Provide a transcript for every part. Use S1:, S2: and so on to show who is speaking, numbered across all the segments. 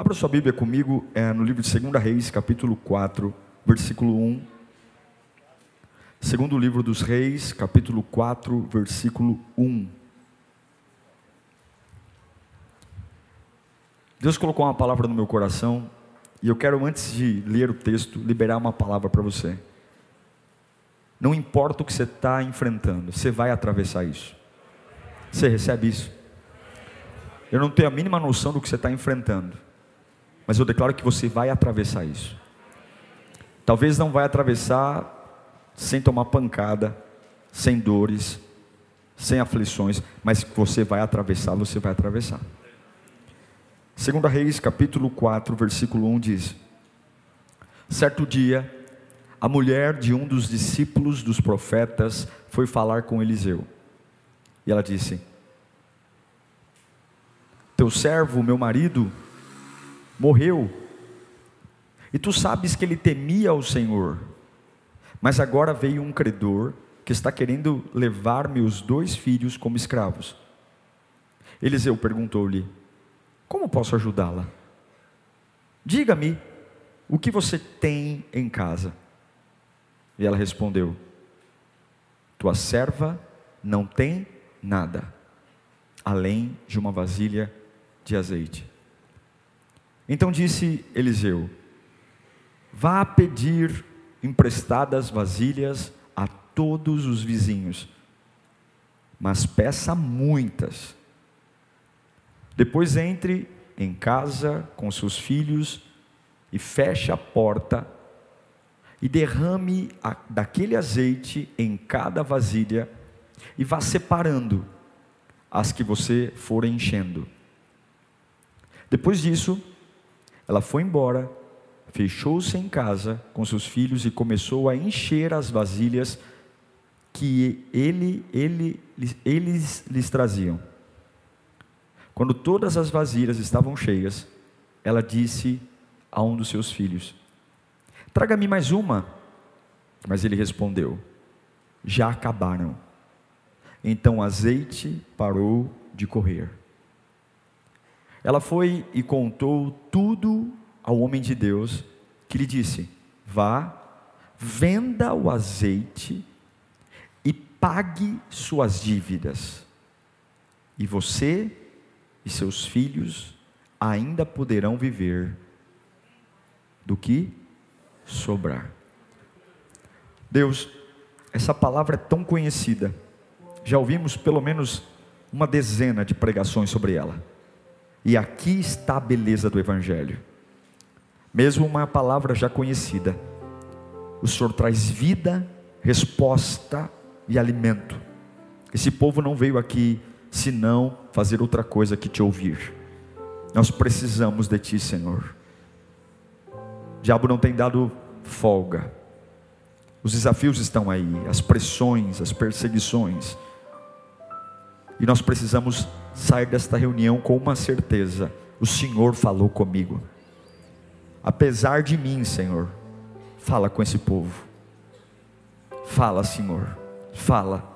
S1: Abra sua Bíblia comigo é, no livro de 2 Reis, capítulo 4, versículo 1. Segundo livro dos Reis, capítulo 4, versículo 1. Deus colocou uma palavra no meu coração e eu quero, antes de ler o texto, liberar uma palavra para você. Não importa o que você está enfrentando, você vai atravessar isso. Você recebe isso. Eu não tenho a mínima noção do que você está enfrentando mas eu declaro que você vai atravessar isso. Talvez não vai atravessar sem tomar pancada, sem dores, sem aflições, mas você vai atravessar, você vai atravessar. Segunda Reis, capítulo 4, versículo 1 diz: Certo dia, a mulher de um dos discípulos dos profetas foi falar com Eliseu. E ela disse: Teu servo, meu marido, morreu. E tu sabes que ele temia o Senhor. Mas agora veio um credor que está querendo levar meus dois filhos como escravos. Eliseu perguntou-lhe: Como posso ajudá-la? Diga-me, o que você tem em casa? E ela respondeu: Tua serva não tem nada, além de uma vasilha de azeite. Então disse Eliseu: Vá pedir emprestadas vasilhas a todos os vizinhos, mas peça muitas. Depois entre em casa com seus filhos e feche a porta e derrame a, daquele azeite em cada vasilha e vá separando as que você for enchendo. Depois disso, ela foi embora, fechou-se em casa com seus filhos e começou a encher as vasilhas que ele, ele, eles lhes traziam. Quando todas as vasilhas estavam cheias, ela disse a um dos seus filhos: Traga-me mais uma. Mas ele respondeu: Já acabaram. Então o azeite parou de correr. Ela foi e contou tudo ao homem de Deus, que lhe disse: Vá, venda o azeite e pague suas dívidas, e você e seus filhos ainda poderão viver do que sobrar. Deus, essa palavra é tão conhecida, já ouvimos pelo menos uma dezena de pregações sobre ela. E aqui está a beleza do Evangelho. Mesmo uma palavra já conhecida, o Senhor traz vida, resposta e alimento. Esse povo não veio aqui senão fazer outra coisa que te ouvir. Nós precisamos de Ti, Senhor. O diabo não tem dado folga. Os desafios estão aí, as pressões, as perseguições. E nós precisamos sair desta reunião com uma certeza: o Senhor falou comigo. Apesar de mim, Senhor, fala com esse povo. Fala, Senhor, fala.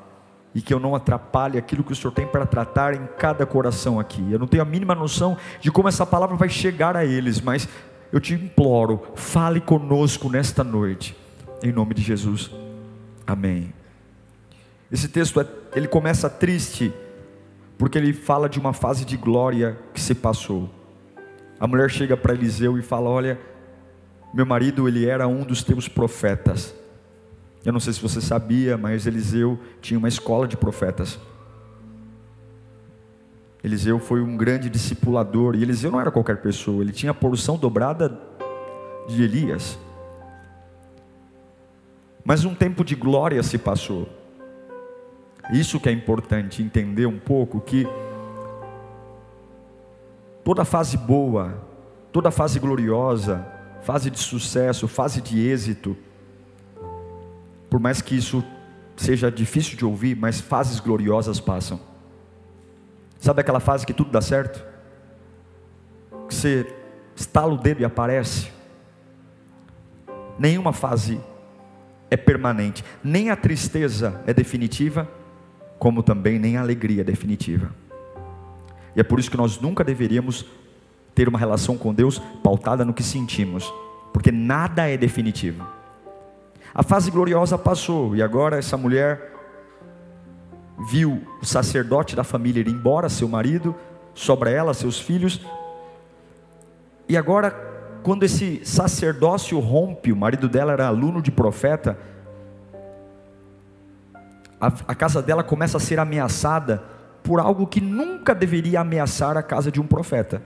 S1: E que eu não atrapalhe aquilo que o Senhor tem para tratar em cada coração aqui. Eu não tenho a mínima noção de como essa palavra vai chegar a eles, mas eu te imploro, fale conosco nesta noite, em nome de Jesus. Amém. Esse texto é, ele começa triste porque ele fala de uma fase de glória que se passou. A mulher chega para Eliseu e fala: Olha, meu marido, ele era um dos teus profetas. Eu não sei se você sabia, mas Eliseu tinha uma escola de profetas. Eliseu foi um grande discipulador, e Eliseu não era qualquer pessoa, ele tinha a porção dobrada de Elias. Mas um tempo de glória se passou. Isso que é importante entender um pouco que toda fase boa toda fase gloriosa, fase de sucesso, fase de êxito, por mais que isso seja difícil de ouvir, mas fases gloriosas passam. Sabe aquela fase que tudo dá certo? Que você estala o dedo e aparece? Nenhuma fase é permanente, nem a tristeza é definitiva, como também nem a alegria definitiva. E é por isso que nós nunca deveríamos ter uma relação com Deus pautada no que sentimos, porque nada é definitivo. A fase gloriosa passou e agora essa mulher viu o sacerdote da família ir embora, seu marido, sobra ela, seus filhos. E agora, quando esse sacerdócio rompe, o marido dela era aluno de profeta, a, a casa dela começa a ser ameaçada por algo que nunca deveria ameaçar a casa de um profeta.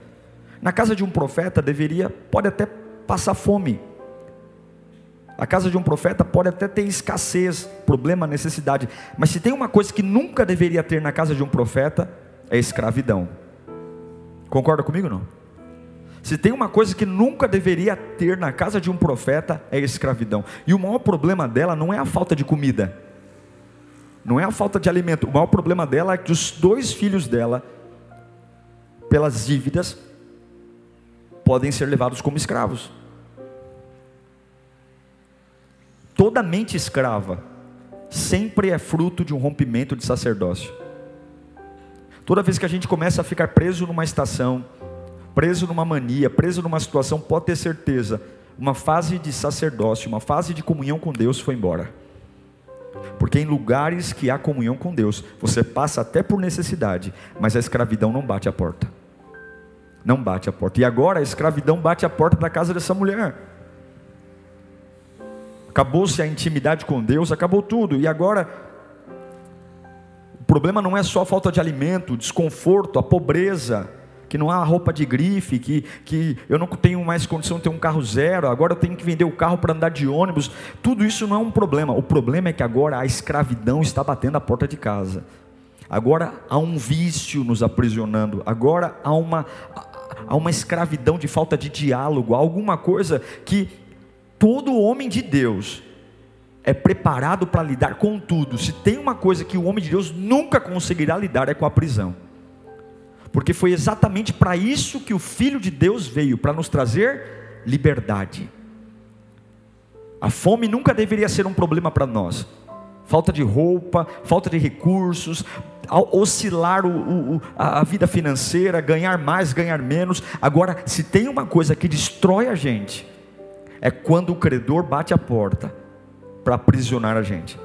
S1: Na casa de um profeta deveria, pode até passar fome, a casa de um profeta pode até ter escassez, problema, necessidade, mas se tem uma coisa que nunca deveria ter na casa de um profeta, é escravidão. Concorda comigo não? Se tem uma coisa que nunca deveria ter na casa de um profeta, é escravidão. E o maior problema dela não é a falta de comida, não é a falta de alimento. O maior problema dela é que os dois filhos dela, pelas dívidas, podem ser levados como escravos. Toda mente escrava sempre é fruto de um rompimento de sacerdócio. Toda vez que a gente começa a ficar preso numa estação, preso numa mania, preso numa situação, pode ter certeza, uma fase de sacerdócio, uma fase de comunhão com Deus foi embora. Porque em lugares que há comunhão com Deus, você passa até por necessidade, mas a escravidão não bate a porta. Não bate a porta. E agora a escravidão bate a porta da casa dessa mulher acabou-se a intimidade com Deus, acabou tudo. E agora, o problema não é só a falta de alimento, o desconforto, a pobreza, que não há roupa de grife, que, que eu não tenho mais condição de ter um carro zero, agora eu tenho que vender o carro para andar de ônibus. Tudo isso não é um problema. O problema é que agora a escravidão está batendo a porta de casa. Agora há um vício nos aprisionando. Agora há uma, há uma escravidão de falta de diálogo, alguma coisa que todo homem de Deus é preparado para lidar com tudo. Se tem uma coisa que o homem de Deus nunca conseguirá lidar é com a prisão. Porque foi exatamente para isso que o Filho de Deus veio para nos trazer liberdade. A fome nunca deveria ser um problema para nós. Falta de roupa, falta de recursos, oscilar o, o, a vida financeira, ganhar mais, ganhar menos. Agora, se tem uma coisa que destrói a gente, é quando o credor bate a porta para aprisionar a gente.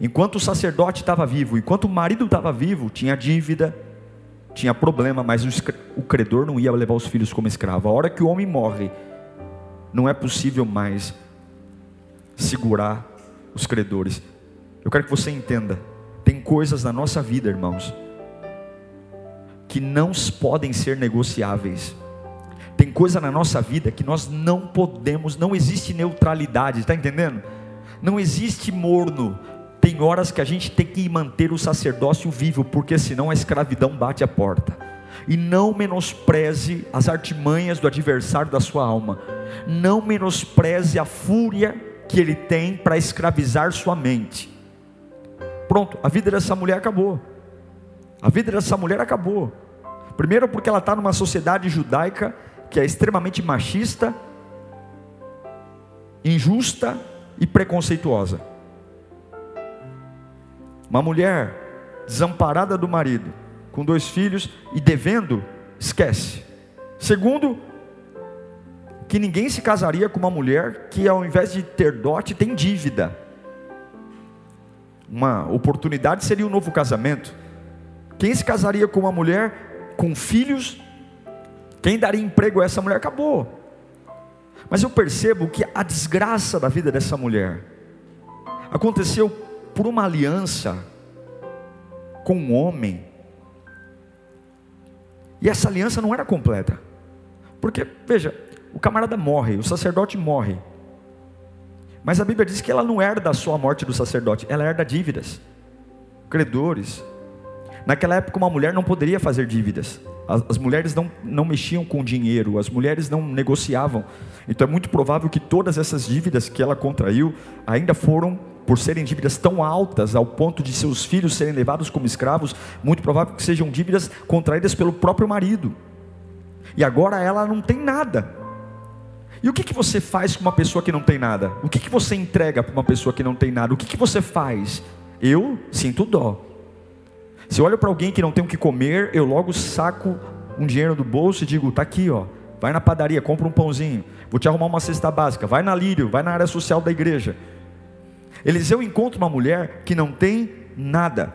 S1: Enquanto o sacerdote estava vivo, enquanto o marido estava vivo, tinha dívida, tinha problema, mas o credor não ia levar os filhos como escravo. A hora que o homem morre, não é possível mais segurar os credores. Eu quero que você entenda: tem coisas na nossa vida, irmãos, que não podem ser negociáveis. Tem coisa na nossa vida que nós não podemos, não existe neutralidade, está entendendo? Não existe morno. Tem horas que a gente tem que manter o sacerdócio vivo, porque senão a escravidão bate a porta. E não menospreze as artimanhas do adversário da sua alma. Não menospreze a fúria que ele tem para escravizar sua mente. Pronto, a vida dessa mulher acabou. A vida dessa mulher acabou. Primeiro, porque ela está numa sociedade judaica que é extremamente machista, injusta e preconceituosa. Uma mulher desamparada do marido, com dois filhos e devendo, esquece. Segundo, que ninguém se casaria com uma mulher que ao invés de ter dote tem dívida. Uma oportunidade seria um novo casamento. Quem se casaria com uma mulher com filhos quem daria emprego a essa mulher? Acabou. Mas eu percebo que a desgraça da vida dessa mulher aconteceu por uma aliança com um homem. E essa aliança não era completa. Porque, veja, o camarada morre, o sacerdote morre. Mas a Bíblia diz que ela não herda só a morte do sacerdote, ela herda dívidas, credores. Naquela época, uma mulher não poderia fazer dívidas. As, as mulheres não, não mexiam com dinheiro, as mulheres não negociavam. Então é muito provável que todas essas dívidas que ela contraiu ainda foram por serem dívidas tão altas ao ponto de seus filhos serem levados como escravos, muito provável que sejam dívidas contraídas pelo próprio marido. E agora ela não tem nada. E o que, que você faz com uma pessoa que não tem nada? O que, que você entrega para uma pessoa que não tem nada? O que, que você faz? Eu sinto dó. Se eu olho para alguém que não tem o que comer, eu logo saco um dinheiro do bolso e digo: está aqui, ó. Vai na padaria, compra um pãozinho. Vou te arrumar uma cesta básica. Vai na Lírio, vai na área social da igreja. Eliseu encontra uma mulher que não tem nada.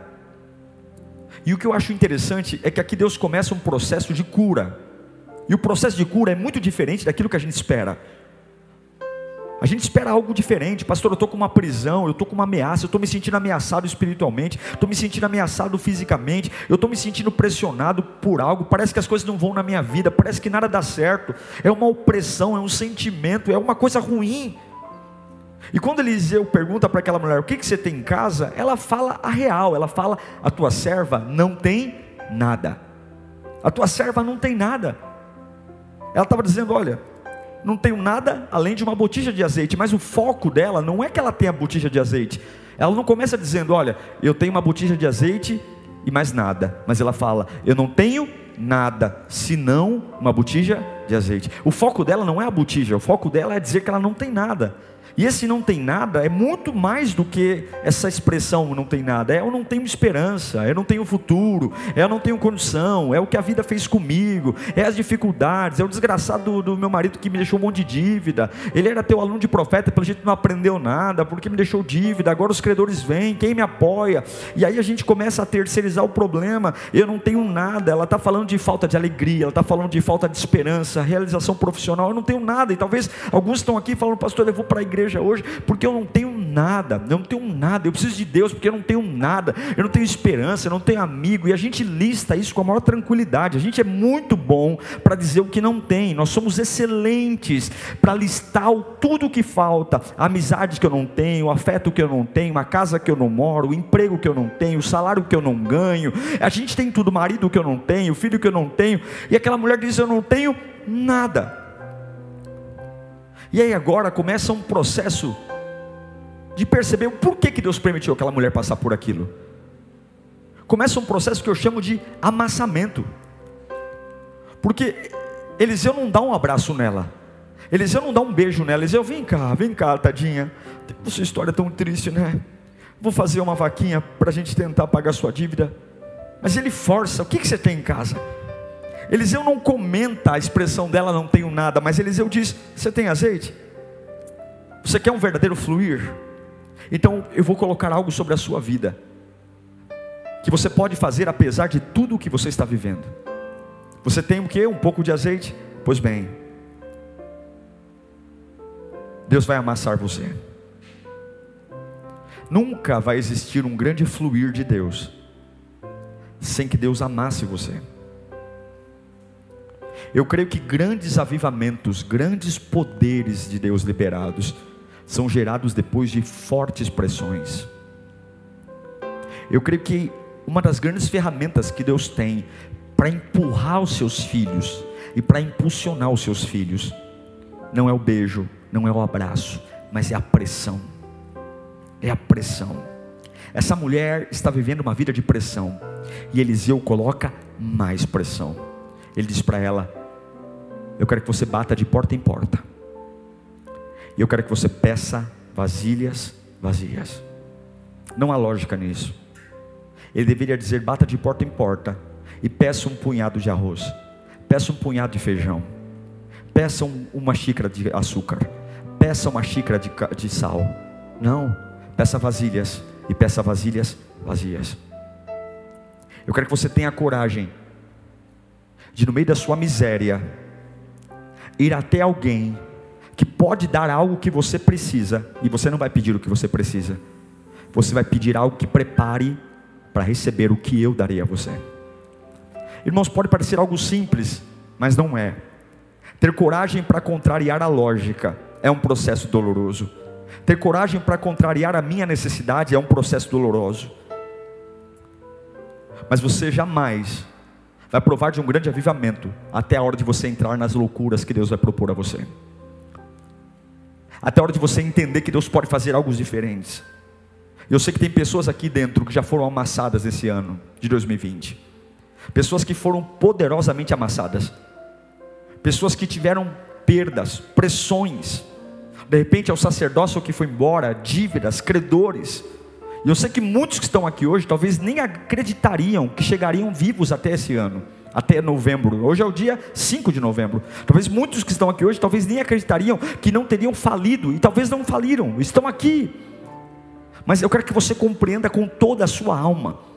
S1: E o que eu acho interessante é que aqui Deus começa um processo de cura. E o processo de cura é muito diferente daquilo que a gente espera. A gente espera algo diferente, pastor. Eu estou com uma prisão, eu estou com uma ameaça, eu estou me sentindo ameaçado espiritualmente, estou me sentindo ameaçado fisicamente, eu estou me sentindo pressionado por algo. Parece que as coisas não vão na minha vida, parece que nada dá certo. É uma opressão, é um sentimento, é uma coisa ruim. E quando Eliseu pergunta para aquela mulher: O que, que você tem em casa? Ela fala a real, ela fala: A tua serva não tem nada. A tua serva não tem nada. Ela estava dizendo: Olha, não tenho nada além de uma botija de azeite, mas o foco dela não é que ela tenha botija de azeite. Ela não começa dizendo: Olha, eu tenho uma botija de azeite e mais nada. Mas ela fala: Eu não tenho nada senão uma botija de azeite. O foco dela não é a botija, o foco dela é dizer que ela não tem nada. E esse não tem nada é muito mais do que essa expressão não tem nada. É eu não tenho esperança, eu não tenho futuro, é eu não tenho condição, é o que a vida fez comigo, é as dificuldades, é o desgraçado do, do meu marido que me deixou um monte de dívida. Ele era teu aluno de profeta, pelo jeito não aprendeu nada, porque me deixou dívida. Agora os credores vêm, quem me apoia? E aí a gente começa a terceirizar o problema. Eu não tenho nada. Ela está falando de falta de alegria, ela está falando de falta de esperança, realização profissional. Eu não tenho nada. E talvez alguns estão aqui falando, pastor, eu vou para a igreja igreja hoje porque eu não tenho nada, eu não tenho nada, eu preciso de Deus porque eu não tenho nada, eu não tenho esperança, eu não tenho amigo, e a gente lista isso com a maior tranquilidade. A gente é muito bom para dizer o que não tem, nós somos excelentes para listar tudo o que falta: a amizade que eu não tenho, afeto que eu não tenho, a casa que eu não moro, o emprego que eu não tenho, o salário que eu não ganho. A gente tem tudo, marido que eu não tenho, filho que eu não tenho, e aquela mulher diz: Eu não tenho nada. E aí agora começa um processo de perceber o porquê que Deus permitiu aquela mulher passar por aquilo. Começa um processo que eu chamo de amassamento. Porque Eliseu não dá um abraço nela. Eliseu não dá um beijo nela. Eliseu, vem cá, vem cá, tadinha. Sua história é tão triste, né? Vou fazer uma vaquinha para a gente tentar pagar sua dívida. Mas ele força. O que, que você tem em casa? Eliseu não comenta a expressão dela, não tenho nada, mas Eliseu diz: Você tem azeite? Você quer um verdadeiro fluir? Então eu vou colocar algo sobre a sua vida, que você pode fazer apesar de tudo o que você está vivendo. Você tem o que? Um pouco de azeite? Pois bem, Deus vai amassar você. Nunca vai existir um grande fluir de Deus sem que Deus amasse você. Eu creio que grandes avivamentos, grandes poderes de Deus liberados, são gerados depois de fortes pressões. Eu creio que uma das grandes ferramentas que Deus tem para empurrar os seus filhos e para impulsionar os seus filhos, não é o beijo, não é o abraço, mas é a pressão. É a pressão. Essa mulher está vivendo uma vida de pressão, e Eliseu coloca mais pressão. Ele diz para ela: eu quero que você bata de porta em porta. E eu quero que você peça vasilhas vazias. Não há lógica nisso. Ele deveria dizer: bata de porta em porta e peça um punhado de arroz, peça um punhado de feijão, peça um, uma xícara de açúcar, peça uma xícara de, de sal. Não, peça vasilhas e peça vasilhas vazias. Eu quero que você tenha coragem de, no meio da sua miséria, ir até alguém que pode dar algo que você precisa, e você não vai pedir o que você precisa, você vai pedir algo que prepare para receber o que eu darei a você. Irmãos, pode parecer algo simples, mas não é. Ter coragem para contrariar a lógica é um processo doloroso. Ter coragem para contrariar a minha necessidade é um processo doloroso. Mas você jamais vai provar de um grande avivamento até a hora de você entrar nas loucuras que Deus vai propor a você. Até a hora de você entender que Deus pode fazer algo diferentes. Eu sei que tem pessoas aqui dentro que já foram amassadas esse ano de 2020. Pessoas que foram poderosamente amassadas. Pessoas que tiveram perdas, pressões. De repente é o sacerdócio que foi embora, dívidas, credores. E eu sei que muitos que estão aqui hoje talvez nem acreditariam que chegariam vivos até esse ano, até novembro. Hoje é o dia 5 de novembro. Talvez muitos que estão aqui hoje talvez nem acreditariam que não teriam falido e talvez não faliram, estão aqui. Mas eu quero que você compreenda com toda a sua alma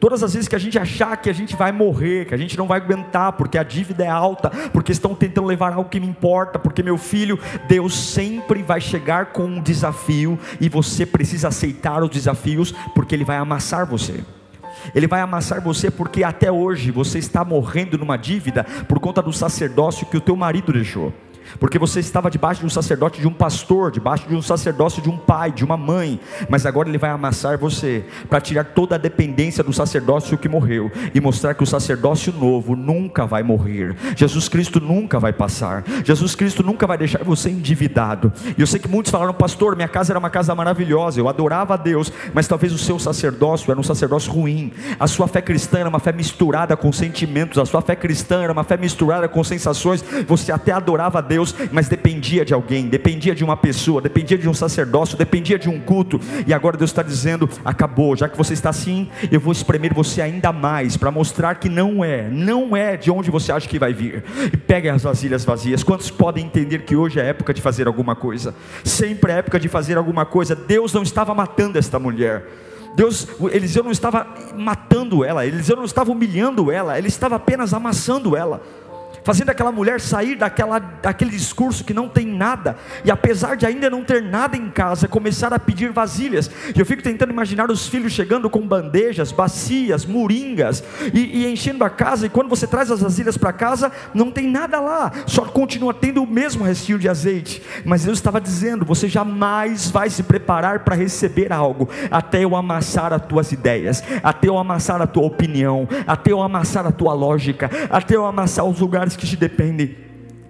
S1: Todas as vezes que a gente achar que a gente vai morrer, que a gente não vai aguentar, porque a dívida é alta, porque estão tentando levar algo que me importa, porque meu filho, Deus sempre vai chegar com um desafio e você precisa aceitar os desafios, porque Ele vai amassar você. Ele vai amassar você porque até hoje você está morrendo numa dívida por conta do sacerdócio que o teu marido deixou porque você estava debaixo de um sacerdote, de um pastor, debaixo de um sacerdócio de um pai, de uma mãe, mas agora ele vai amassar você para tirar toda a dependência do sacerdócio que morreu e mostrar que o sacerdócio novo nunca vai morrer. Jesus Cristo nunca vai passar. Jesus Cristo nunca vai deixar você endividado. E eu sei que muitos falaram, pastor, minha casa era uma casa maravilhosa, eu adorava a Deus, mas talvez o seu sacerdócio era um sacerdócio ruim. A sua fé cristã era uma fé misturada com sentimentos, a sua fé cristã era uma fé misturada com sensações. Você até adorava a Deus Deus, mas dependia de alguém, dependia de uma pessoa, dependia de um sacerdócio, dependia de um culto. E agora Deus está dizendo: acabou, já que você está assim, eu vou espremer você ainda mais para mostrar que não é, não é de onde você acha que vai vir. E pegue as vasilhas vazias. Quantos podem entender que hoje é época de fazer alguma coisa? Sempre é época de fazer alguma coisa. Deus não estava matando esta mulher. Deus, Eliseu não estava matando ela, Eliseu não estava humilhando ela, ele estava apenas amassando ela fazendo aquela mulher sair daquela, daquele discurso que não tem nada, e apesar de ainda não ter nada em casa, começar a pedir vasilhas. E eu fico tentando imaginar os filhos chegando com bandejas, bacias, moringas, e, e enchendo a casa, e quando você traz as vasilhas para casa, não tem nada lá, só continua tendo o mesmo restinho de azeite. Mas Deus estava dizendo: você jamais vai se preparar para receber algo, até eu amassar as tuas ideias, até eu amassar a tua opinião, até eu amassar a tua lógica, até eu amassar os lugares que te dependem.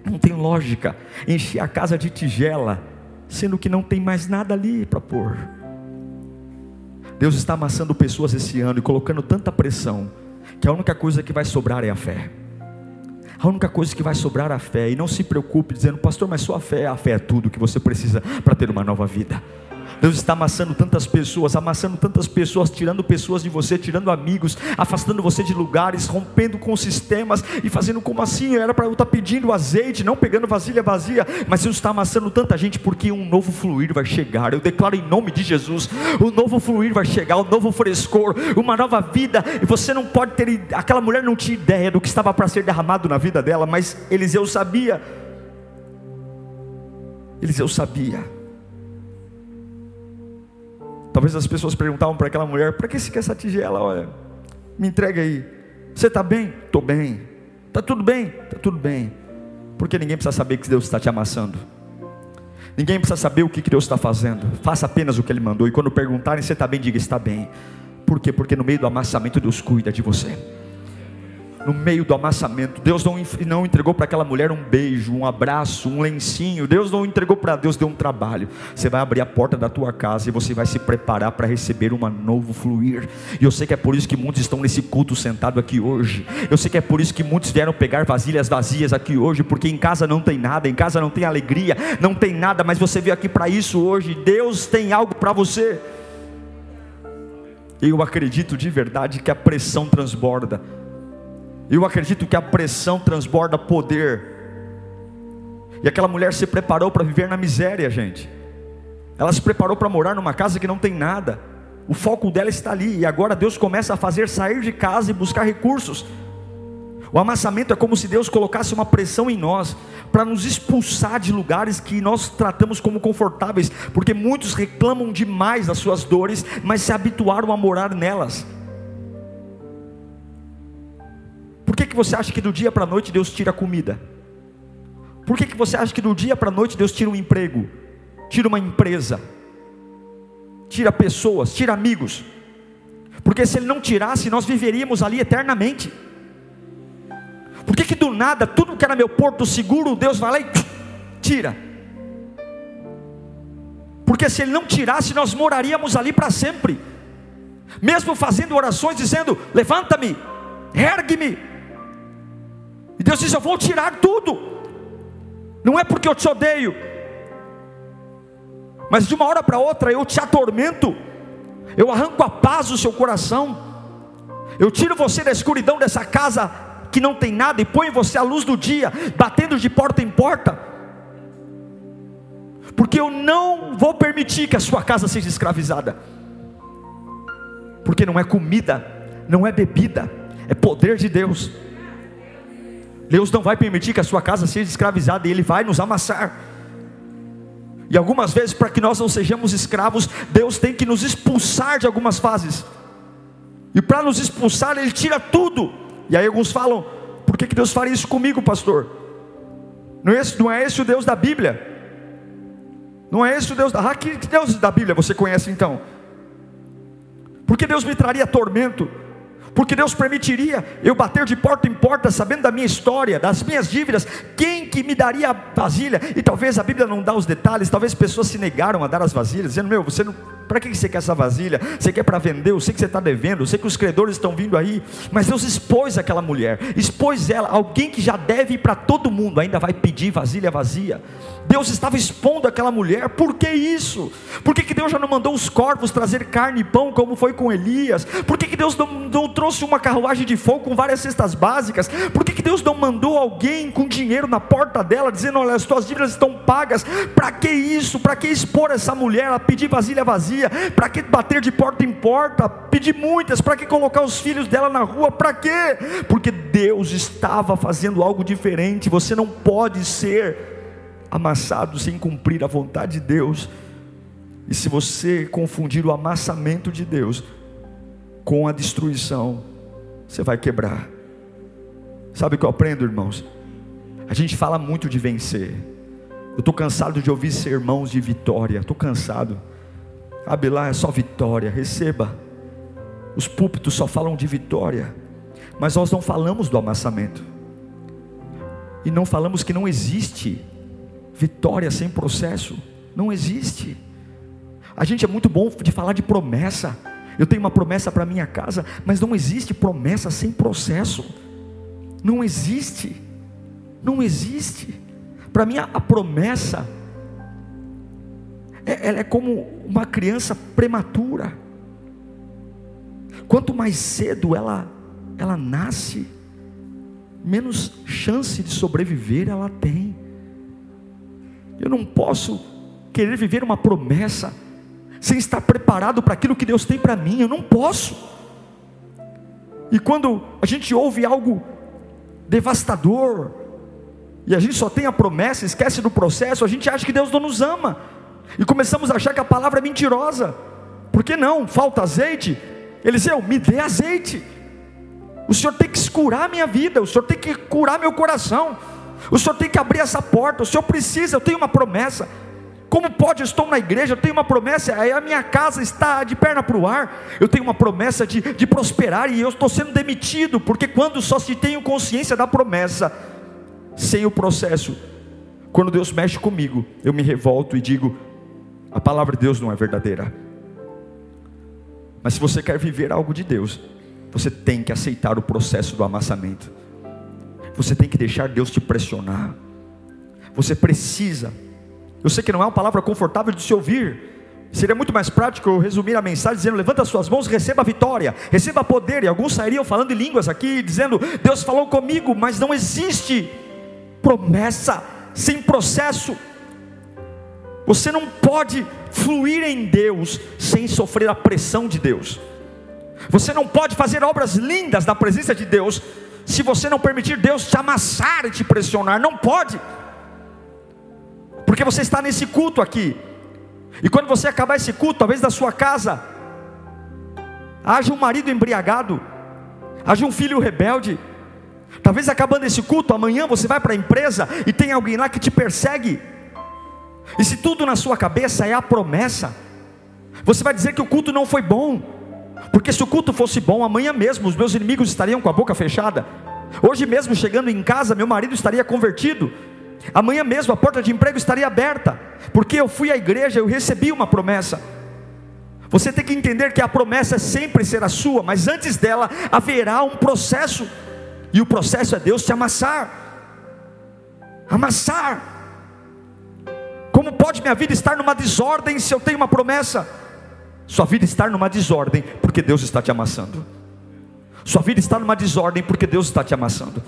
S1: Não tem lógica encher a casa de tigela, sendo que não tem mais nada ali para pôr. Deus está amassando pessoas esse ano e colocando tanta pressão, que a única coisa que vai sobrar é a fé. A única coisa que vai sobrar é a fé. E não se preocupe dizendo, pastor, mas sua fé, a fé é tudo que você precisa para ter uma nova vida. Deus está amassando tantas pessoas, amassando tantas pessoas, tirando pessoas de você, tirando amigos, afastando você de lugares, rompendo com sistemas e fazendo como assim? Era para eu estar pedindo azeite, não pegando vasilha vazia, mas Deus está amassando tanta gente porque um novo fluir vai chegar. Eu declaro em nome de Jesus: o novo fluir vai chegar, o novo frescor, uma nova vida. E você não pode ter, aquela mulher não tinha ideia do que estava para ser derramado na vida dela, mas Eliseu sabia. Eliseu sabia. Talvez as pessoas perguntavam para aquela mulher: para que você quer essa tigela? Olha, me entrega aí. Você está bem? Estou bem. Está tudo bem? Está tudo bem. Porque ninguém precisa saber que Deus está te amassando. Ninguém precisa saber o que Deus está fazendo. Faça apenas o que Ele mandou. E quando perguntarem se está bem, diga: está bem. Por quê? Porque no meio do amassamento Deus cuida de você no meio do amassamento. Deus não, não entregou para aquela mulher um beijo, um abraço, um lencinho. Deus não entregou para Deus, deu um trabalho. Você vai abrir a porta da tua casa e você vai se preparar para receber um novo fluir. E eu sei que é por isso que muitos estão nesse culto sentado aqui hoje. Eu sei que é por isso que muitos vieram pegar vasilhas vazias aqui hoje, porque em casa não tem nada, em casa não tem alegria, não tem nada, mas você veio aqui para isso hoje. Deus tem algo para você. Eu acredito de verdade que a pressão transborda eu acredito que a pressão transborda poder. E aquela mulher se preparou para viver na miséria, gente. Ela se preparou para morar numa casa que não tem nada. O foco dela está ali. E agora Deus começa a fazer sair de casa e buscar recursos. O amassamento é como se Deus colocasse uma pressão em nós para nos expulsar de lugares que nós tratamos como confortáveis, porque muitos reclamam demais das suas dores, mas se habituaram a morar nelas. Que, que você acha que do dia para a noite Deus tira a comida? Por que, que você acha que do dia para a noite Deus tira um emprego, tira uma empresa, tira pessoas, tira amigos? Porque se Ele não tirasse, nós viveríamos ali eternamente. Por que, que do nada, tudo que era meu porto seguro, Deus vai lá e tira? Porque se Ele não tirasse, nós moraríamos ali para sempre, mesmo fazendo orações dizendo: Levanta-me, ergue-me. E Deus diz: Eu vou tirar tudo, não é porque eu te odeio, mas de uma hora para outra eu te atormento, eu arranco a paz do seu coração, eu tiro você da escuridão dessa casa que não tem nada e ponho você à luz do dia, batendo de porta em porta, porque eu não vou permitir que a sua casa seja escravizada, porque não é comida, não é bebida, é poder de Deus. Deus não vai permitir que a sua casa seja escravizada, Ele vai nos amassar. E algumas vezes, para que nós não sejamos escravos, Deus tem que nos expulsar de algumas fases. E para nos expulsar, Ele tira tudo. E aí alguns falam: por que, que Deus faria isso comigo, pastor? Não é, esse, não é esse o Deus da Bíblia? Não é esse o Deus da. Ah, que Deus da Bíblia você conhece então? Por que Deus me traria tormento? Porque Deus permitiria eu bater de porta em porta, sabendo da minha história, das minhas dívidas, quem que me daria a vasilha? E talvez a Bíblia não dá os detalhes, talvez pessoas se negaram a dar as vasilhas, dizendo: Meu, você não para que você quer essa vasilha? Você quer para vender? Eu sei que você está devendo, eu sei que os credores estão vindo aí. Mas Deus expôs aquela mulher, expôs ela. Alguém que já deve para todo mundo ainda vai pedir vasilha vazia. Deus estava expondo aquela mulher, por que isso? Por que, que Deus já não mandou os corvos trazer carne e pão, como foi com Elias? Por que, que Deus não, não trouxe uma carruagem de fogo com várias cestas básicas? Por que, que Deus não mandou alguém com dinheiro na porta dela, dizendo: Olha, as tuas dívidas estão pagas? Para que isso? Para que expor essa mulher a pedir vasilha vazia? Para que bater de porta em porta? Pedir muitas? Para que colocar os filhos dela na rua? Para quê? Porque Deus estava fazendo algo diferente. Você não pode ser amassado sem cumprir a vontade de Deus. E se você confundir o amassamento de Deus com a destruição, você vai quebrar. Sabe o que eu aprendo, irmãos? A gente fala muito de vencer. Eu estou cansado de ouvir sermãos de vitória. Estou cansado. Lá, é só vitória, receba. Os púlpitos só falam de vitória, mas nós não falamos do amassamento. E não falamos que não existe vitória sem processo. Não existe. A gente é muito bom de falar de promessa. Eu tenho uma promessa para minha casa, mas não existe promessa sem processo. Não existe. Não existe. Para mim a promessa é, ela é como uma criança prematura. Quanto mais cedo ela, ela nasce, menos chance de sobreviver ela tem. Eu não posso querer viver uma promessa sem estar preparado para aquilo que Deus tem para mim. Eu não posso. E quando a gente ouve algo devastador, e a gente só tem a promessa, esquece do processo, a gente acha que Deus não nos ama e começamos a achar que a palavra é mentirosa. Por que não? Falta azeite? Eliseu, me dê azeite. O Senhor tem que curar a minha vida, o Senhor tem que curar meu coração, o Senhor tem que abrir essa porta, o Senhor precisa, eu tenho uma promessa. Como pode? Estou na igreja, eu tenho uma promessa, aí a minha casa está de perna para o ar, eu tenho uma promessa de, de prosperar e eu estou sendo demitido, porque quando só se tem consciência da promessa, sem o processo, quando Deus mexe comigo, eu me revolto e digo: a palavra de Deus não é verdadeira. Mas se você quer viver algo de Deus, você tem que aceitar o processo do amassamento. Você tem que deixar Deus te pressionar. Você precisa. Eu sei que não é uma palavra confortável de se ouvir. Seria muito mais prático eu resumir a mensagem dizendo: levanta as suas mãos, receba a vitória, receba poder. E alguns sairiam falando em línguas aqui, dizendo: Deus falou comigo, mas não existe promessa sem processo. Você não pode fluir em Deus sem sofrer a pressão de Deus. Você não pode fazer obras lindas na presença de Deus se você não permitir Deus te amassar e te pressionar. Não pode. Porque você está nesse culto aqui. E quando você acabar esse culto, talvez da sua casa, haja um marido embriagado, haja um filho rebelde. Talvez acabando esse culto, amanhã você vai para a empresa e tem alguém lá que te persegue e se tudo na sua cabeça é a promessa, você vai dizer que o culto não foi bom, porque se o culto fosse bom, amanhã mesmo os meus inimigos estariam com a boca fechada. Hoje mesmo, chegando em casa, meu marido estaria convertido. Amanhã mesmo a porta de emprego estaria aberta, porque eu fui à igreja, eu recebi uma promessa. Você tem que entender que a promessa sempre será sua, mas antes dela haverá um processo, e o processo é Deus te amassar. Amassar. Como pode minha vida estar numa desordem se eu tenho uma promessa? Sua vida está numa desordem porque Deus está te amassando. Sua vida está numa desordem porque Deus está te amassando.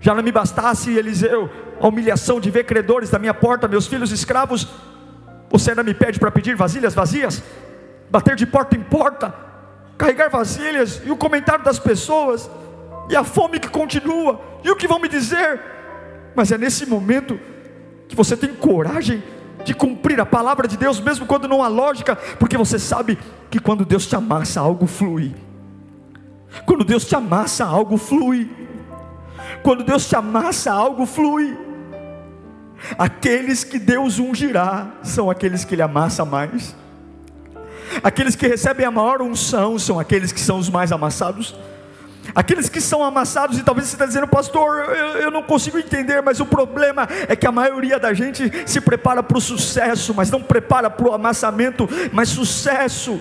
S1: Já não me bastasse, Eliseu, a humilhação de ver credores da minha porta, meus filhos escravos, você ainda me pede para pedir vasilhas vazias, bater de porta em porta, carregar vasilhas, e o comentário das pessoas, e a fome que continua, e o que vão me dizer, mas é nesse momento que você tem coragem de cumprir a palavra de Deus, mesmo quando não há lógica, porque você sabe que quando Deus te amassa, algo flui. Quando Deus te amassa, algo flui. Quando Deus te amassa, algo flui. Aqueles que Deus ungirá são aqueles que Ele amassa mais. Aqueles que recebem a maior unção são aqueles que são os mais amassados. Aqueles que são amassados, e talvez você está dizendo, pastor, eu, eu, não consigo entender, mas o problema é que a maioria da gente se prepara para o sucesso, mas não prepara para o amassamento, mas sucesso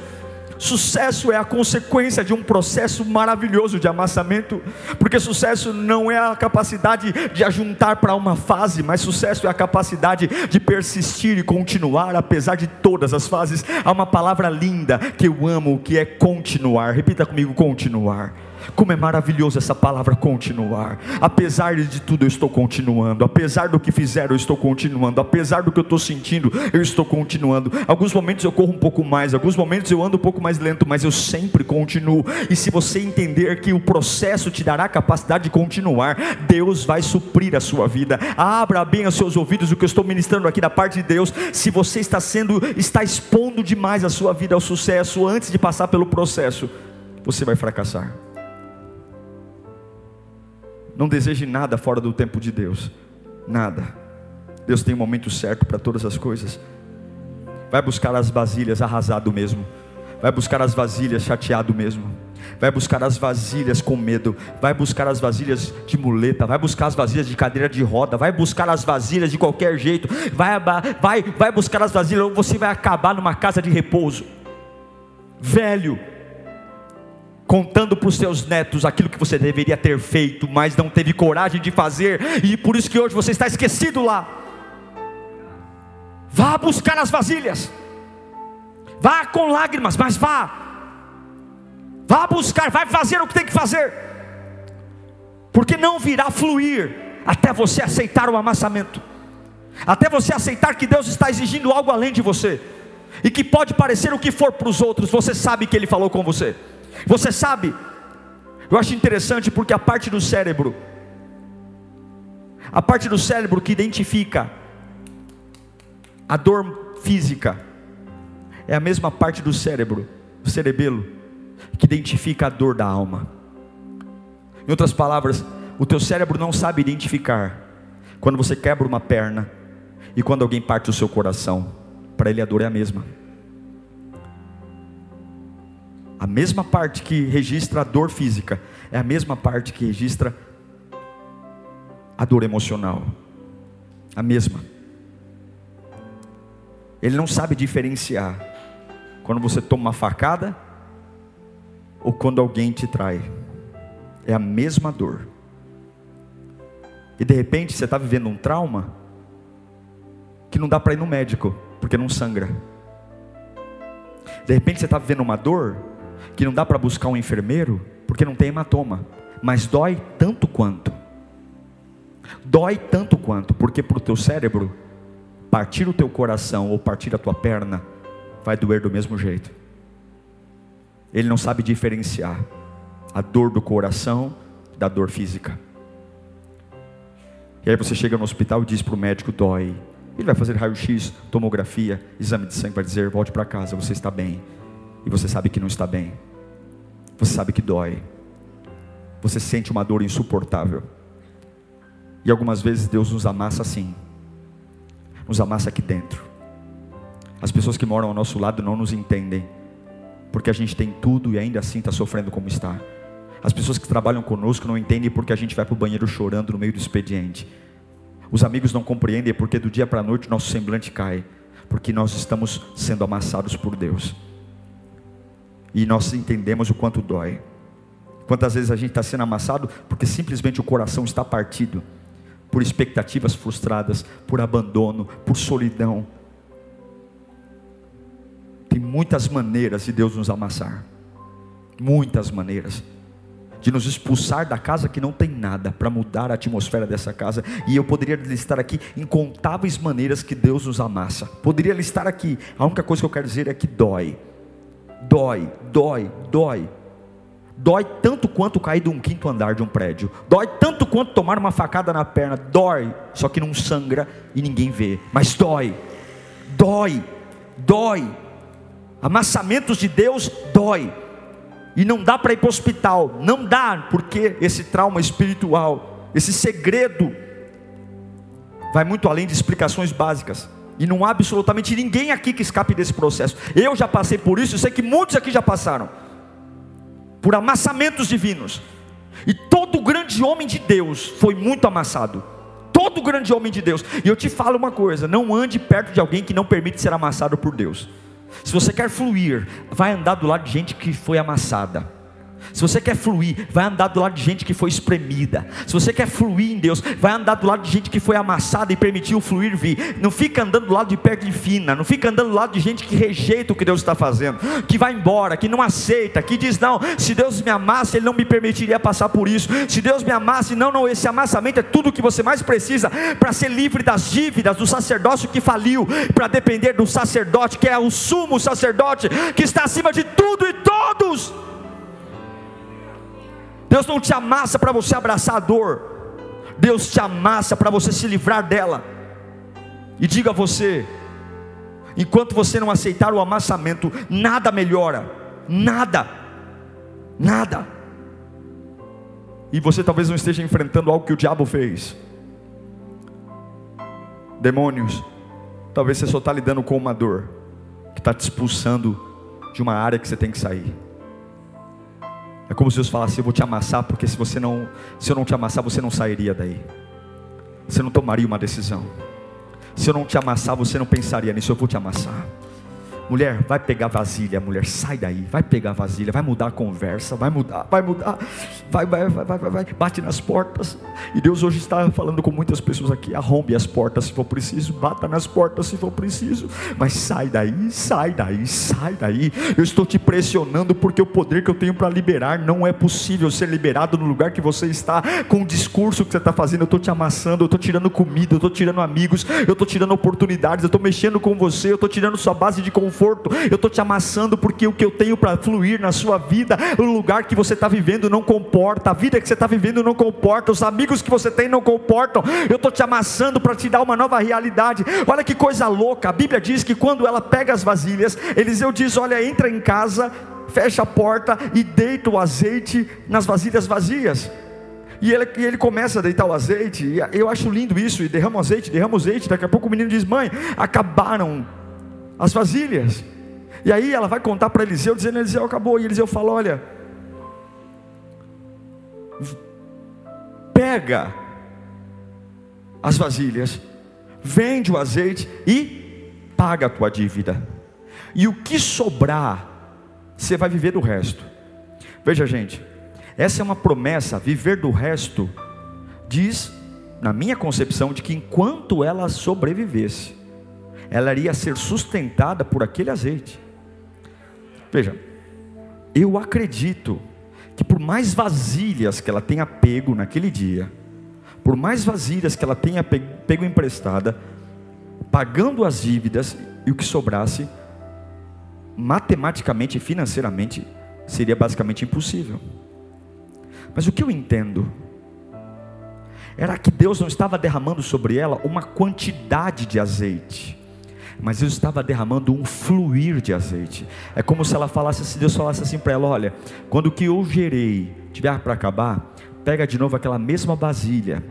S1: Sucesso é a consequência de um processo maravilhoso de amassamento, porque sucesso não é a capacidade de ajuntar para uma fase, mas sucesso é a capacidade de persistir e continuar apesar de todas as fases. Há uma palavra linda que eu amo, que é continuar. Repita comigo: continuar. Como é maravilhoso essa palavra continuar. Apesar de tudo, eu estou continuando. Apesar do que fizeram, eu estou continuando. Apesar do que eu estou sentindo, eu estou continuando. Alguns momentos eu corro um pouco mais, alguns momentos eu ando um pouco mais lento, mas eu sempre continuo. E se você entender que o processo te dará a capacidade de continuar, Deus vai suprir a sua vida. Abra bem os seus ouvidos o que eu estou ministrando aqui da parte de Deus. Se você está sendo, está expondo demais a sua vida ao sucesso antes de passar pelo processo, você vai fracassar. Não deseje nada fora do tempo de Deus. Nada. Deus tem um momento certo para todas as coisas. Vai buscar as vasilhas arrasado mesmo. Vai buscar as vasilhas chateado mesmo. Vai buscar as vasilhas com medo. Vai buscar as vasilhas de muleta. Vai buscar as vasilhas de cadeira de roda. Vai buscar as vasilhas de qualquer jeito. Vai, vai, vai buscar as vasilhas. Você vai acabar numa casa de repouso. Velho, contando para os seus netos aquilo que você deveria ter feito, mas não teve coragem de fazer, e por isso que hoje você está esquecido lá. Vá buscar as vasilhas, vá com lágrimas, mas vá, vá buscar, vai fazer o que tem que fazer, porque não virá fluir até você aceitar o amassamento, até você aceitar que Deus está exigindo algo além de você, e que pode parecer o que for para os outros, você sabe que Ele falou com você. Você sabe, eu acho interessante porque a parte do cérebro, a parte do cérebro que identifica a dor física, é a mesma parte do cérebro, o cerebelo, que identifica a dor da alma. Em outras palavras, o teu cérebro não sabe identificar quando você quebra uma perna e quando alguém parte o seu coração. Para ele a dor é a mesma. A mesma parte que registra a dor física é a mesma parte que registra a dor emocional. A mesma. Ele não sabe diferenciar quando você toma uma facada ou quando alguém te trai. É a mesma dor. E de repente você está vivendo um trauma que não dá para ir no médico, porque não sangra. De repente você está vivendo uma dor que não dá para buscar um enfermeiro porque não tem hematoma, mas dói tanto quanto. Dói tanto quanto, porque para o teu cérebro, partir o teu coração ou partir a tua perna, vai doer do mesmo jeito. Ele não sabe diferenciar a dor do coração da dor física. E aí você chega no hospital e diz para o médico: dói. Ele vai fazer raio-x, tomografia, exame de sangue, vai dizer: volte para casa, você está bem e você sabe que não está bem. Você sabe que dói. Você sente uma dor insuportável. E algumas vezes Deus nos amassa assim. Nos amassa aqui dentro. As pessoas que moram ao nosso lado não nos entendem. Porque a gente tem tudo e ainda assim está sofrendo como está. As pessoas que trabalham conosco não entendem porque a gente vai para o banheiro chorando no meio do expediente. Os amigos não compreendem porque do dia para a noite nosso semblante cai, porque nós estamos sendo amassados por Deus. E nós entendemos o quanto dói. Quantas vezes a gente está sendo amassado porque simplesmente o coração está partido por expectativas frustradas, por abandono, por solidão. Tem muitas maneiras de Deus nos amassar, muitas maneiras de nos expulsar da casa que não tem nada, para mudar a atmosfera dessa casa. E eu poderia listar aqui incontáveis maneiras que Deus nos amassa. Poderia listar aqui. A única coisa que eu quero dizer é que dói. Dói, dói, dói. Dói tanto quanto cair de um quinto andar de um prédio. Dói tanto quanto tomar uma facada na perna. Dói, só que não sangra e ninguém vê. Mas dói. Dói. Dói. Amassamentos de Deus dói e não dá para ir para o hospital, não dá, porque esse trauma espiritual, esse segredo, vai muito além de explicações básicas. E não há absolutamente ninguém aqui que escape desse processo. Eu já passei por isso, e sei que muitos aqui já passaram por amassamentos divinos. E todo grande homem de Deus foi muito amassado. Todo grande homem de Deus. E eu te falo uma coisa: não ande perto de alguém que não permite ser amassado por Deus. Se você quer fluir, vai andar do lado de gente que foi amassada. Se você quer fluir, vai andar do lado de gente que foi espremida. Se você quer fluir em Deus, vai andar do lado de gente que foi amassada e permitiu fluir vir. Não fica andando do lado de de fina, não fica andando do lado de gente que rejeita o que Deus está fazendo, que vai embora, que não aceita, que diz: não, se Deus me amasse, Ele não me permitiria passar por isso. Se Deus me amasse, não, não, esse amassamento é tudo o que você mais precisa para ser livre das dívidas do sacerdócio que faliu, para depender do sacerdote, que é o sumo sacerdote, que está acima de tudo e todos. Deus não te amassa para você abraçar a dor, Deus te amassa para você se livrar dela. E diga a você, enquanto você não aceitar o amassamento, nada melhora, nada, nada. E você talvez não esteja enfrentando algo que o diabo fez, demônios. Talvez você só está lidando com uma dor que está te expulsando de uma área que você tem que sair. É como se Deus falasse: Eu vou te amassar, porque se você não, se eu não te amassar, você não sairia daí. Você não tomaria uma decisão. Se eu não te amassar, você não pensaria nisso. Eu vou te amassar. Mulher, vai pegar vasilha, mulher, sai daí, vai pegar vasilha, vai mudar a conversa, vai mudar, vai mudar, vai, vai, vai, vai, vai, bate nas portas. E Deus hoje está falando com muitas pessoas aqui: arrombe as portas se for preciso, bata nas portas se for preciso, mas sai daí, sai daí, sai daí. Eu estou te pressionando porque o poder que eu tenho para liberar não é possível ser liberado no lugar que você está, com o discurso que você está fazendo. Eu estou te amassando, eu estou tirando comida, eu estou tirando amigos, eu estou tirando oportunidades, eu estou mexendo com você, eu estou tirando sua base de conforto eu estou te amassando porque o que eu tenho para fluir na sua vida, o lugar que você está vivendo não comporta, a vida que você está vivendo não comporta, os amigos que você tem não comportam, eu estou te amassando para te dar uma nova realidade. Olha que coisa louca, a Bíblia diz que quando ela pega as vasilhas, Eliseu diz: Olha, entra em casa, fecha a porta e deita o azeite nas vasilhas vazias. E ele, e ele, começa a deitar o azeite, eu acho lindo isso, e derrama o azeite, derrama o azeite, daqui a pouco o menino diz, mãe, acabaram as vasilhas. E aí ela vai contar para Eliseu, dizendo: Eliseu acabou. E Eliseu fala: Olha, pega as vasilhas, vende o azeite e paga a tua dívida. E o que sobrar, você vai viver do resto. Veja, gente, essa é uma promessa, viver do resto, diz, na minha concepção, de que enquanto ela sobrevivesse, ela iria ser sustentada por aquele azeite. Veja, eu acredito que por mais vasilhas que ela tenha pego naquele dia, por mais vasilhas que ela tenha pego emprestada, pagando as dívidas e o que sobrasse, matematicamente e financeiramente, seria basicamente impossível. Mas o que eu entendo era que Deus não estava derramando sobre ela uma quantidade de azeite mas eu estava derramando um fluir de azeite. É como se ela falasse, se Deus falasse assim para ela: olha, quando o que eu gerei tiver para acabar, pega de novo aquela mesma vasilha,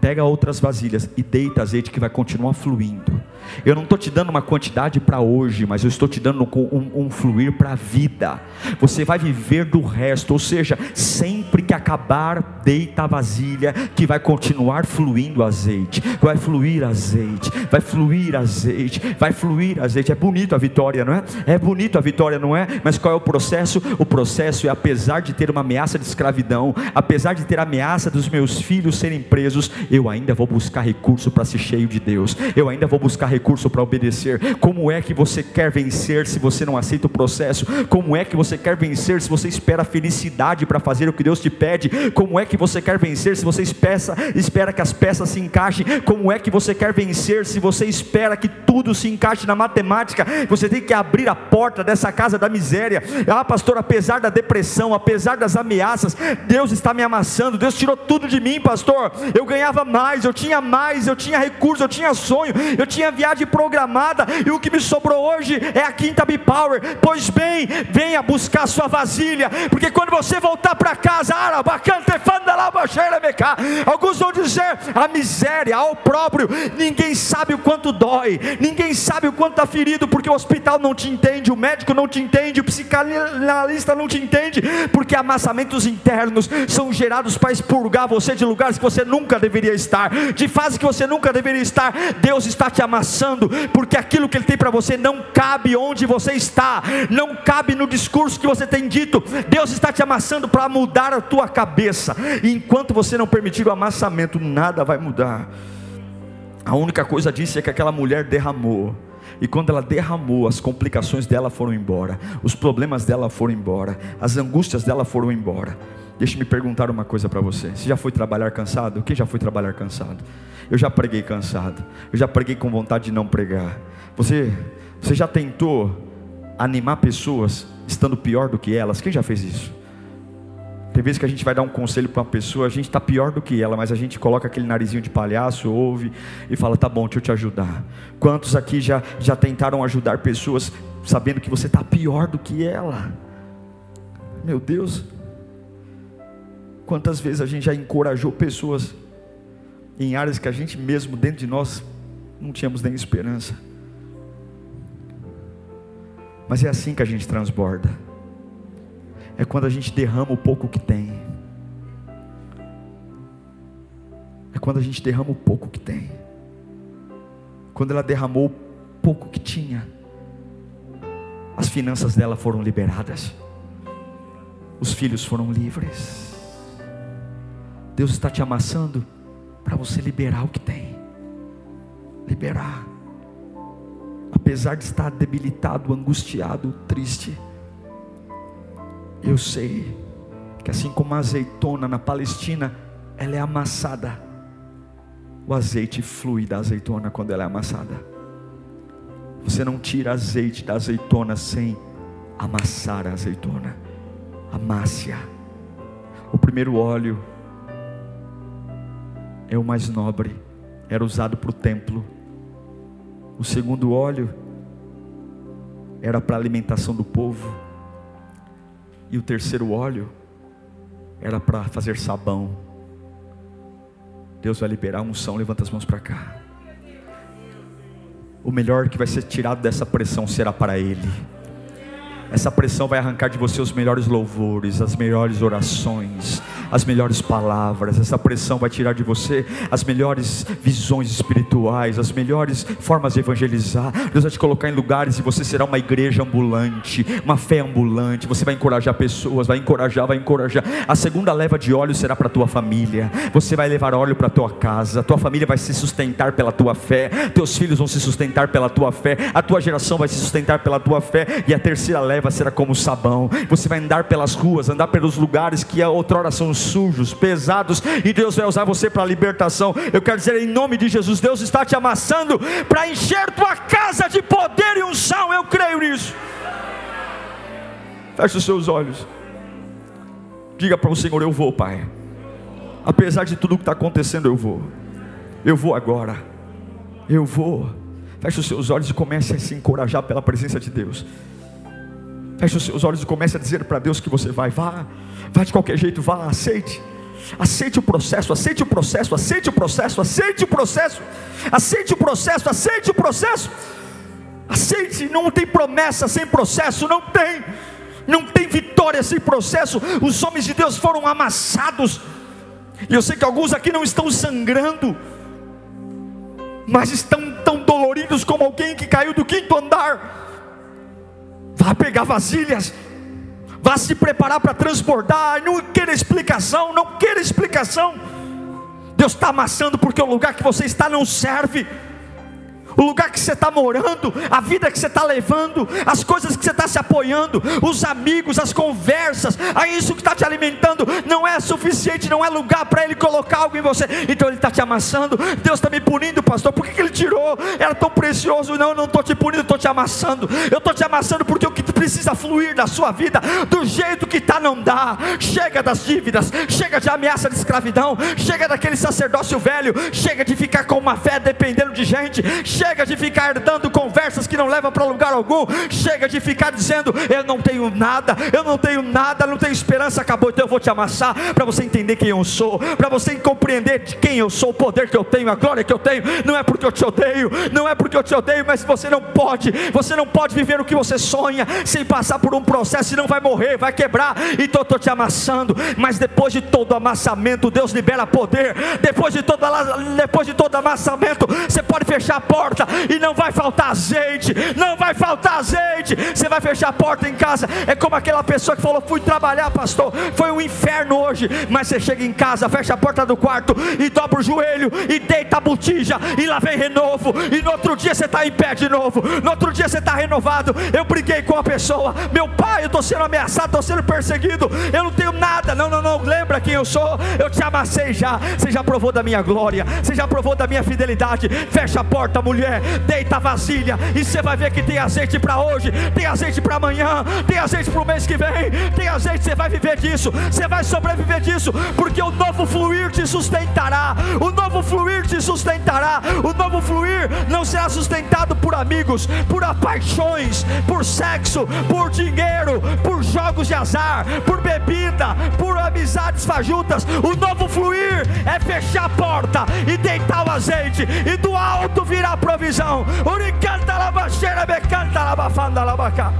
S1: pega outras vasilhas e deita azeite que vai continuar fluindo. Eu não estou te dando uma quantidade para hoje, mas eu estou te dando um, um fluir para a vida. Você vai viver do resto, ou seja, sempre que acabar, deita a vasilha, que vai continuar fluindo azeite, vai fluir azeite, vai fluir azeite, vai fluir azeite. É bonito a vitória, não é? É bonito a vitória, não é? Mas qual é o processo? O processo é apesar de ter uma ameaça de escravidão, apesar de ter a ameaça dos meus filhos serem presos, eu ainda vou buscar recurso para ser cheio de Deus. Eu ainda vou buscar recurso para obedecer. Como é que você quer vencer se você não aceita o processo? Como é que você quer vencer se você espera felicidade para fazer o que Deus te pede? Como é que você quer vencer se você espera, espera que as peças se encaixem? Como é que você quer vencer se você espera que tudo se encaixe na matemática? Você tem que abrir a porta dessa casa da miséria. Ah, pastor, apesar da depressão, apesar das ameaças, Deus está me amassando. Deus tirou tudo de mim, pastor. Eu ganhava mais, eu tinha mais, eu tinha recurso, eu tinha sonho, eu tinha viagem programada e o que me sobrou hoje é a quinta B-Power. Pois bem, venha buscar sua vasilha, porque quando você voltar para casa, alguns vão dizer a miséria, ao próprio, ninguém sabe o quanto dói, ninguém sabe o quanto está ferido, porque o hospital não te entende, o médico não te entende, o psicanalista não te entende, porque amassamentos internos são gerados para expurgar você de lugares que você nunca deveria estar, de fase que você nunca deveria estar. Deus está te amassando, porque aquilo que Ele tem para você não cabe onde você está, não cabe no discurso que você tem dito. Deus está te amassando para mudar a tua cabeça, e enquanto você não permitir o amassamento, nada vai mudar. A única coisa disso é que aquela mulher derramou. E quando ela derramou, as complicações dela foram embora, os problemas dela foram embora, as angústias dela foram embora. Deixe-me perguntar uma coisa para você: você já foi trabalhar cansado? Quem já foi trabalhar cansado? Eu já preguei cansado, eu já preguei com vontade de não pregar. Você, você já tentou animar pessoas estando pior do que elas? Quem já fez isso? Tem vezes que a gente vai dar um conselho para uma pessoa, a gente está pior do que ela, mas a gente coloca aquele narizinho de palhaço, ouve e fala: tá bom, deixa eu te ajudar. Quantos aqui já, já tentaram ajudar pessoas sabendo que você está pior do que ela? Meu Deus, quantas vezes a gente já encorajou pessoas em áreas que a gente mesmo, dentro de nós, não tínhamos nem esperança. Mas é assim que a gente transborda é quando a gente derrama o pouco que tem. É quando a gente derrama o pouco que tem. Quando ela derramou o pouco que tinha, as finanças dela foram liberadas, os filhos foram livres. Deus está te amassando para você liberar o que tem. Liberar. Apesar de estar debilitado, angustiado, triste eu sei que assim como a azeitona na Palestina, ela é amassada. O azeite flui da azeitona quando ela é amassada. Você não tira azeite da azeitona sem amassar a azeitona. Amasse-a. O primeiro óleo é o mais nobre, era usado para o templo. O segundo óleo era para a alimentação do povo. E o terceiro óleo era para fazer sabão. Deus vai liberar unção, levanta as mãos para cá. O melhor que vai ser tirado dessa pressão será para Ele. Essa pressão vai arrancar de você os melhores louvores, as melhores orações, as melhores palavras. Essa pressão vai tirar de você as melhores visões espirituais, as melhores formas de evangelizar. Deus vai te colocar em lugares e você será uma igreja ambulante, uma fé ambulante. Você vai encorajar pessoas, vai encorajar, vai encorajar. A segunda leva de óleo será para tua família. Você vai levar óleo para tua casa. A tua família vai se sustentar pela tua fé. Teus filhos vão se sustentar pela tua fé. A tua geração vai se sustentar pela tua fé. E a terceira leva será como sabão. Você vai andar pelas ruas, andar pelos lugares que outrora são sujos, pesados, e Deus vai usar você para libertação. Eu quero dizer em nome de Jesus, Deus está te amassando para encher tua casa de poder e unção. Eu creio nisso. Feche os seus olhos. Diga para o Senhor: Eu vou, Pai. Apesar de tudo que está acontecendo, eu vou. Eu vou agora. Eu vou. Feche os seus olhos e comece a se encorajar pela presença de Deus. Feche os seus olhos e comece a dizer para Deus que você vai. Vá, vá de qualquer jeito, vá, aceite. Aceite o processo, aceite o processo, aceite o processo, aceite o processo, aceite o processo, aceite o processo. Aceite, não tem promessa sem processo, não tem, não tem vitória sem processo. Os homens de Deus foram amassados, e eu sei que alguns aqui não estão sangrando, mas estão tão doloridos como alguém que caiu do quinto andar. Vá pegar vasilhas, vá se preparar para transbordar. Não queira explicação, não queira explicação. Deus está amassando porque o lugar que você está não serve o lugar que você está morando, a vida que você está levando, as coisas que você está se apoiando, os amigos, as conversas, é isso que está te alimentando, não é suficiente, não é lugar para Ele colocar algo em você, então Ele está te amassando. Deus está me punindo, pastor, por que, que Ele tirou? Era tão precioso. Não, não estou te punindo, estou te amassando. Eu estou te amassando porque o que precisa fluir da sua vida, do jeito que está, não dá. Chega das dívidas, chega de ameaça de escravidão, chega daquele sacerdócio velho, chega de ficar com uma fé dependendo de gente Chega de ficar dando conversas que não levam para lugar algum. Chega de ficar dizendo: Eu não tenho nada, eu não tenho nada, não tenho esperança. Acabou, então eu vou te amassar para você entender quem eu sou, para você compreender de quem eu sou, o poder que eu tenho, a glória que eu tenho. Não é porque eu te odeio, não é porque eu te odeio, mas você não pode, você não pode viver o que você sonha sem passar por um processo, senão vai morrer, vai quebrar. Então estou te amassando, mas depois de todo amassamento, Deus libera poder. Depois de todo, depois de todo amassamento, você pode fechar a porta porta e não vai faltar azeite, não vai faltar azeite. Você vai fechar a porta em casa. É como aquela pessoa que falou: fui trabalhar, pastor, foi um inferno hoje. Mas você chega em casa, fecha a porta do quarto e dobra o joelho e deita a botija e lá vem renovo. E no outro dia você está em pé de novo, no outro dia você está renovado. Eu briguei com a pessoa, meu pai, eu estou sendo ameaçado, estou sendo perseguido, eu não tenho nada. Não, não, não, lembra quem eu sou? Eu te amassei já. Você já provou da minha glória, você já provou da minha fidelidade. Fecha a porta, mulher mulher, deita a vasilha e você vai ver que tem azeite para hoje, tem azeite para amanhã, tem azeite para o mês que vem, tem azeite, você vai viver disso, você vai sobreviver disso, porque o novo fluir te sustentará, o novo fluir te sustentará, o novo fluir não será sustentado por amigos, por paixões, por sexo, por dinheiro, por jogos de azar, por bebida, por amizades fajutas. O novo fluir é fechar a porta e deitar o azeite, e do alto virá a provisão. Uricanta la baixeira, becanta la bafanda la bacá.